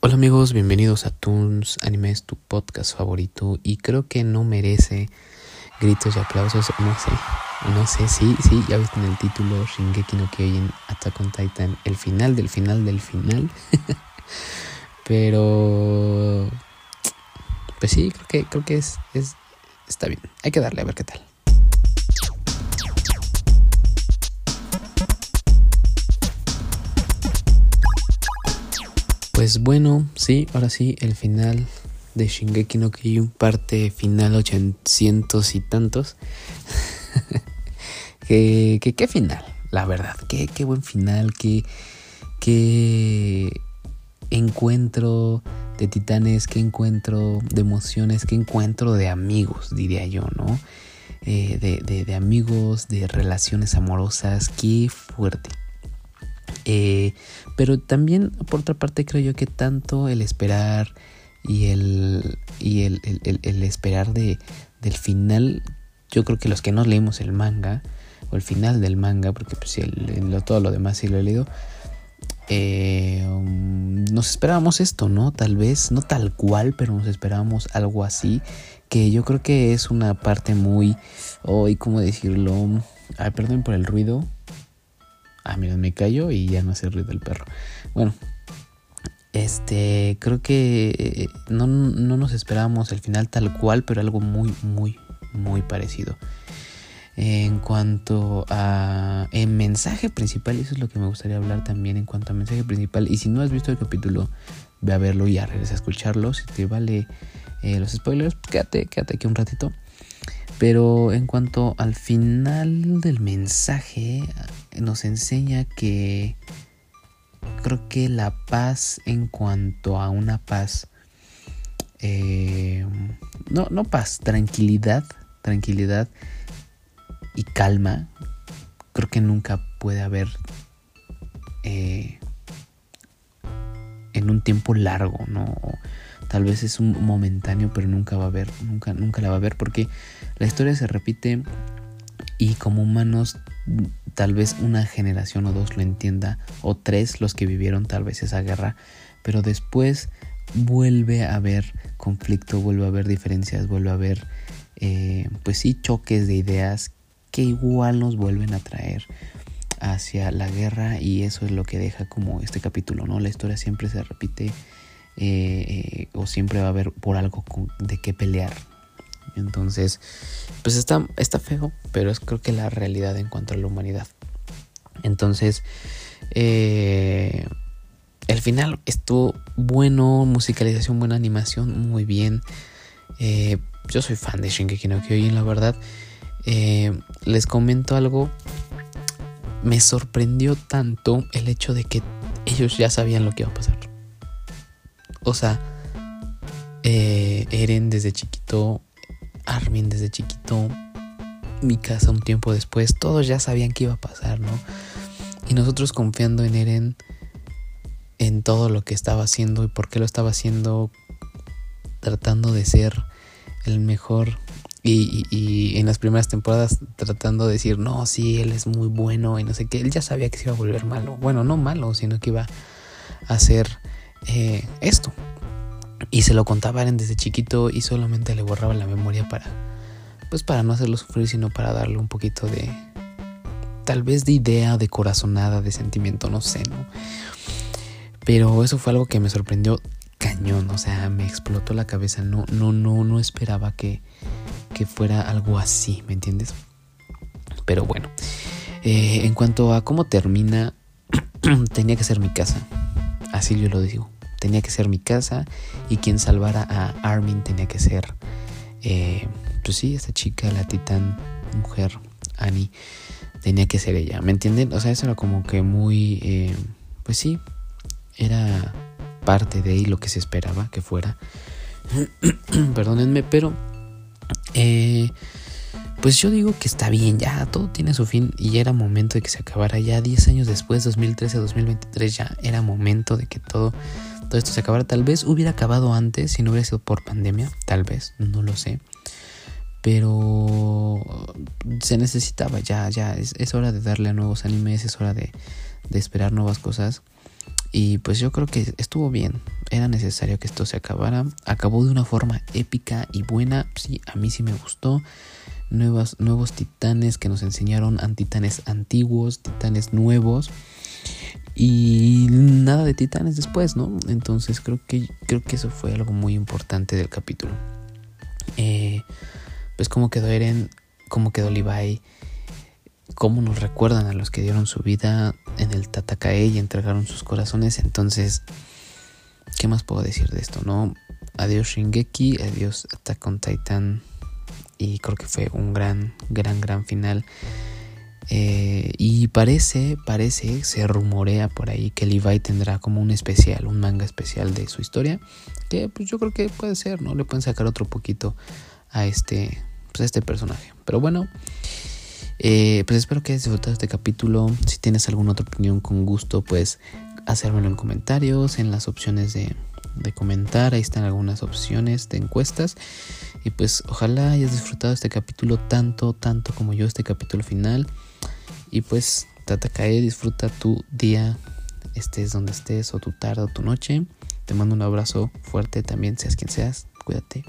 Hola amigos, bienvenidos a Toons Animes, tu podcast favorito y creo que no merece gritos y aplausos, no sé, no sé, sí, sí, ya viste en el título Shingeki no Kyojin Attack on Titan, el final del final del final, pero pues sí, creo que, creo que es, es, está bien, hay que darle a ver qué tal. Pues bueno, sí, ahora sí, el final de Shingeki no Kyojin, parte final 800 y tantos. que, qué final, la verdad, qué, qué buen final, qué, qué encuentro de titanes, qué encuentro de emociones, qué encuentro de amigos, diría yo, ¿no? Eh, de, de, de amigos, de relaciones amorosas, qué fuerte. Eh, pero también, por otra parte, creo yo que tanto el esperar y el, y el, esperar de, del final, yo creo que los que no leemos el manga, o el final del manga, porque pues el, todo lo demás sí lo he leído, eh, um, nos esperábamos esto, ¿no? Tal vez, no tal cual, pero nos esperábamos algo así, que yo creo que es una parte muy, hoy, ¿cómo decirlo? Ay, perdón por el ruido, Ah, mira, me callo y ya no hace ruido el perro. Bueno, este, creo que eh, no, nos esperábamos el final tal cual, pero algo muy, muy, muy parecido. En cuanto a el mensaje principal, eso es lo que me gustaría hablar también en cuanto a mensaje principal. Y si no has visto el capítulo, ve a verlo y ya regresa a escucharlo. Si te vale eh, los spoilers, quédate, quédate aquí un ratito. Pero en cuanto al final del mensaje, nos enseña que creo que la paz en cuanto a una paz, eh, no, no paz, tranquilidad, tranquilidad y calma, creo que nunca puede haber eh, en un tiempo largo, ¿no? Tal vez es un momentáneo, pero nunca va a haber, nunca, nunca la va a haber, porque la historia se repite y como humanos tal vez una generación o dos lo entienda, o tres los que vivieron tal vez esa guerra, pero después vuelve a haber conflicto, vuelve a haber diferencias, vuelve a haber, eh, pues sí, choques de ideas que igual nos vuelven a traer hacia la guerra y eso es lo que deja como este capítulo, ¿no? La historia siempre se repite eh, o siempre va a haber por algo de qué pelear. Entonces, pues está, está feo, pero es creo que la realidad en cuanto a la humanidad. Entonces, eh, el final estuvo bueno, musicalización, buena animación, muy bien. Eh, yo soy fan de Shingeki no Kyojin, la verdad. les comento algo. Me sorprendió tanto el hecho de que ellos ya sabían lo que iba a pasar. O sea, eh, Eren desde chiquito, Armin desde chiquito, mi casa un tiempo después, todos ya sabían qué iba a pasar, ¿no? Y nosotros confiando en Eren, en todo lo que estaba haciendo y por qué lo estaba haciendo, tratando de ser el mejor. Y, en las primeras temporadas tratando de decir, no, sí, él es muy bueno y no sé qué. Él ya sabía que se iba a volver malo. Bueno, no malo, sino que iba a ser eh, esto. Y se lo contaba desde chiquito y solamente le borraba la memoria para, pues para no hacerlo sufrir, sino para darle un poquito de, tal vez de idea, de corazonada, de sentimiento, no sé, ¿no? Pero eso fue algo que me sorprendió cañón, o sea, me explotó la cabeza, no, no, no, no esperaba que, que fuera algo así, ¿me entiendes? Pero bueno, eh, en cuanto a cómo termina, tenía que ser mi casa. Así yo lo digo. Tenía que ser mi casa y quien salvara a Armin tenía que ser, eh, pues sí, esta chica, la titán mujer, Annie, tenía que ser ella. ¿Me entienden? O sea, eso era como que muy, eh, pues sí, era parte de ahí lo que se esperaba que fuera. Perdónenme, pero eh, pues yo digo que está bien, ya todo tiene su fin y era momento de que se acabara. Ya 10 años después, 2013-2023, ya era momento de que todo, todo esto se acabara. Tal vez hubiera acabado antes si no hubiera sido por pandemia, tal vez, no lo sé. Pero se necesitaba, ya, ya, es, hora de darle a nuevos animes, es hora de, de esperar nuevas cosas. Y pues yo creo que estuvo bien. era necesario que esto se acabara. Acabó de una forma épica y buena. Sí, a mí sí me gustó. Nuevos, nuevos titanes que nos enseñaron titanes antiguos, titanes nuevos. Y nada de titanes después, ¿no? Entonces creo que, creo que eso fue algo muy importante del capítulo. Eh, pues cómo quedó Eren, cómo quedó Levi, cómo nos recuerdan a los que dieron su vida en el Tatakae y entregaron sus corazones. Entonces, ¿qué más puedo decir de esto? No, adiós Shingeki, adiós Attack on Titan. Y creo que fue un gran, gran, gran final. Eh, y parece, parece, se rumorea por ahí que Levi tendrá como un especial, un manga especial de su historia. Que pues yo creo que puede ser, ¿no? Le pueden sacar otro poquito a este, pues, a este personaje. Pero bueno, eh, pues espero que hayas disfrutado este capítulo. Si tienes alguna otra opinión con gusto, pues hacérmelo en comentarios, en las opciones de, de comentar. Ahí están algunas opciones de encuestas. Y pues ojalá hayas disfrutado este capítulo tanto, tanto como yo, este capítulo final. Y pues Tatakae, disfruta tu día, estés donde estés, o tu tarde o tu noche. Te mando un abrazo fuerte también, seas quien seas. Cuídate.